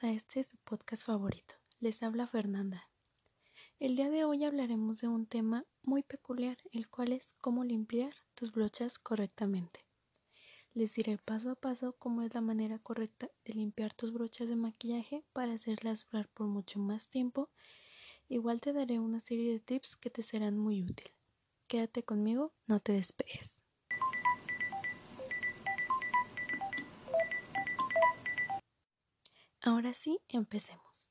A este su podcast favorito. Les habla Fernanda. El día de hoy hablaremos de un tema muy peculiar, el cual es cómo limpiar tus brochas correctamente. Les diré paso a paso cómo es la manera correcta de limpiar tus brochas de maquillaje para hacerlas durar por mucho más tiempo. Igual te daré una serie de tips que te serán muy útiles. Quédate conmigo, no te despejes. Ahora sí, empecemos.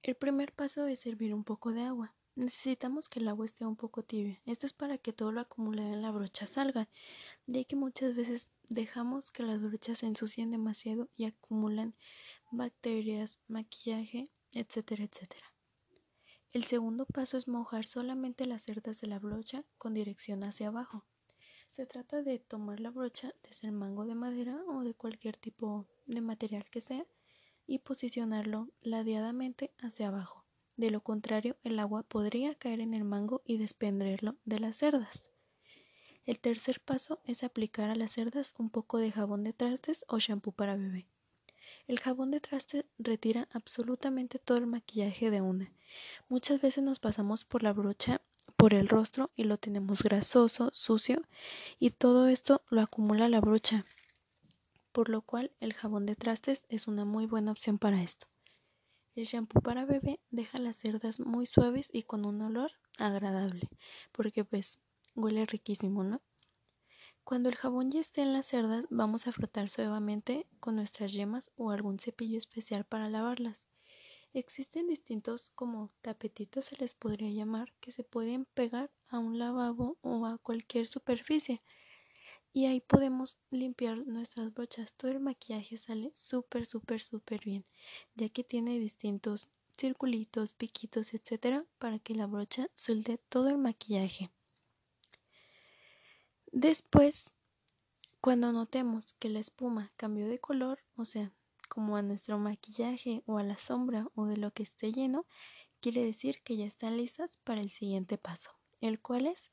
El primer paso es servir un poco de agua. Necesitamos que el agua esté un poco tibia. Esto es para que todo lo acumulado en la brocha salga, ya que muchas veces dejamos que las brochas se ensucien demasiado y acumulan bacterias, maquillaje, etcétera, etcétera. El segundo paso es mojar solamente las cerdas de la brocha con dirección hacia abajo. Se trata de tomar la brocha desde el mango de madera o de cualquier tipo de material que sea y posicionarlo ladeadamente hacia abajo. De lo contrario, el agua podría caer en el mango y desprenderlo de las cerdas. El tercer paso es aplicar a las cerdas un poco de jabón de trastes o shampoo para bebé. El jabón de trastes retira absolutamente todo el maquillaje de una. Muchas veces nos pasamos por la brocha por el rostro y lo tenemos grasoso, sucio y todo esto lo acumula la brocha por lo cual el jabón de trastes es una muy buena opción para esto. El shampoo para bebé deja las cerdas muy suaves y con un olor agradable, porque pues huele riquísimo, ¿no? Cuando el jabón ya esté en las cerdas, vamos a frotar suavemente con nuestras yemas o algún cepillo especial para lavarlas. Existen distintos como tapetitos se les podría llamar que se pueden pegar a un lavabo o a cualquier superficie y ahí podemos limpiar nuestras brochas. Todo el maquillaje sale súper, súper, súper bien, ya que tiene distintos circulitos, piquitos, etcétera, para que la brocha suelte todo el maquillaje. Después, cuando notemos que la espuma cambió de color, o sea, como a nuestro maquillaje o a la sombra o de lo que esté lleno, quiere decir que ya están listas para el siguiente paso, el cual es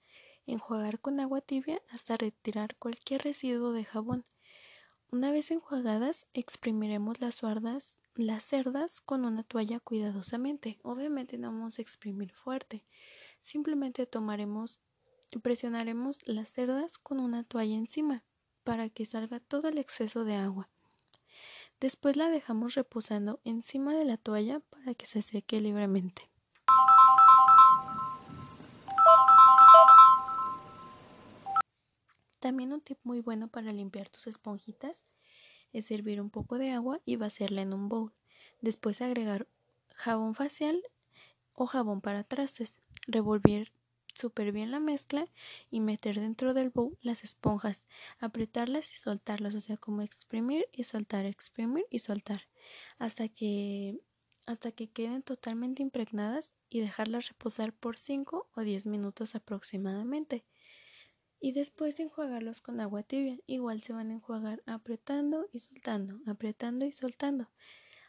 enjuagar con agua tibia hasta retirar cualquier residuo de jabón. Una vez enjuagadas, exprimiremos las cerdas, las cerdas con una toalla cuidadosamente. Obviamente no vamos a exprimir fuerte. Simplemente tomaremos presionaremos las cerdas con una toalla encima para que salga todo el exceso de agua. Después la dejamos reposando encima de la toalla para que se seque libremente. También un tip muy bueno para limpiar tus esponjitas es servir un poco de agua y vaciarla en un bowl. Después agregar jabón facial o jabón para trastes. Revolver súper bien la mezcla y meter dentro del bowl las esponjas, apretarlas y soltarlas, o sea, como exprimir y soltar, exprimir y soltar, hasta que hasta que queden totalmente impregnadas y dejarlas reposar por 5 o 10 minutos aproximadamente y después enjuagarlos con agua tibia. Igual se van a enjuagar apretando y soltando, apretando y soltando.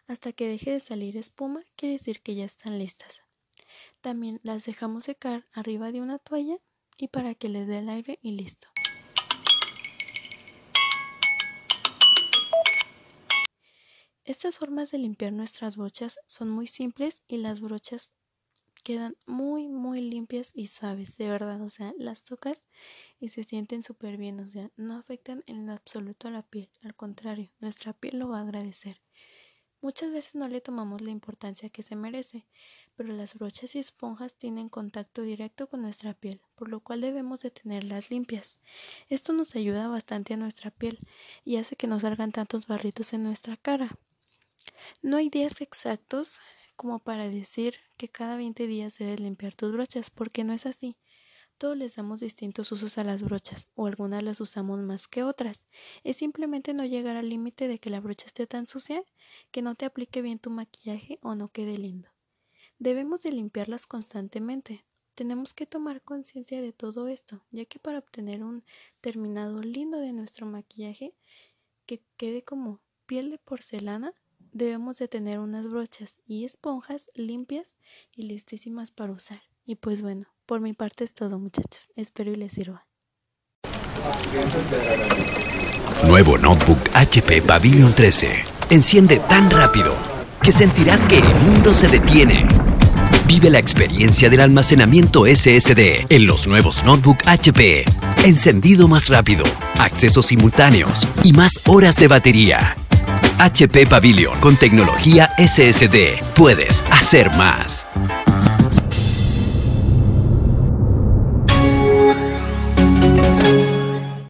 Hasta que deje de salir espuma, quiere decir que ya están listas. También las dejamos secar arriba de una toalla y para que les dé el aire y listo. Estas formas de limpiar nuestras brochas son muy simples y las brochas quedan muy muy limpias y suaves, de verdad, o sea, las tocas y se sienten súper bien, o sea, no afectan en absoluto a la piel, al contrario, nuestra piel lo va a agradecer. Muchas veces no le tomamos la importancia que se merece, pero las brochas y esponjas tienen contacto directo con nuestra piel, por lo cual debemos de tenerlas limpias. Esto nos ayuda bastante a nuestra piel y hace que no salgan tantos barritos en nuestra cara. No hay días exactos como para decir que cada 20 días debes limpiar tus brochas, porque no es así. Todos les damos distintos usos a las brochas, o algunas las usamos más que otras. Es simplemente no llegar al límite de que la brocha esté tan sucia que no te aplique bien tu maquillaje o no quede lindo. Debemos de limpiarlas constantemente. Tenemos que tomar conciencia de todo esto, ya que para obtener un terminado lindo de nuestro maquillaje que quede como piel de porcelana, debemos de tener unas brochas y esponjas limpias y listísimas para usar. Y pues bueno, por mi parte es todo muchachos. Espero y les sirva. Nuevo notebook HP Pavilion 13. Enciende tan rápido que sentirás que el mundo se detiene. Vive la experiencia del almacenamiento SSD en los nuevos notebook HP. Encendido más rápido, accesos simultáneos y más horas de batería. HP Pavilion con tecnología SSD. Puedes hacer más.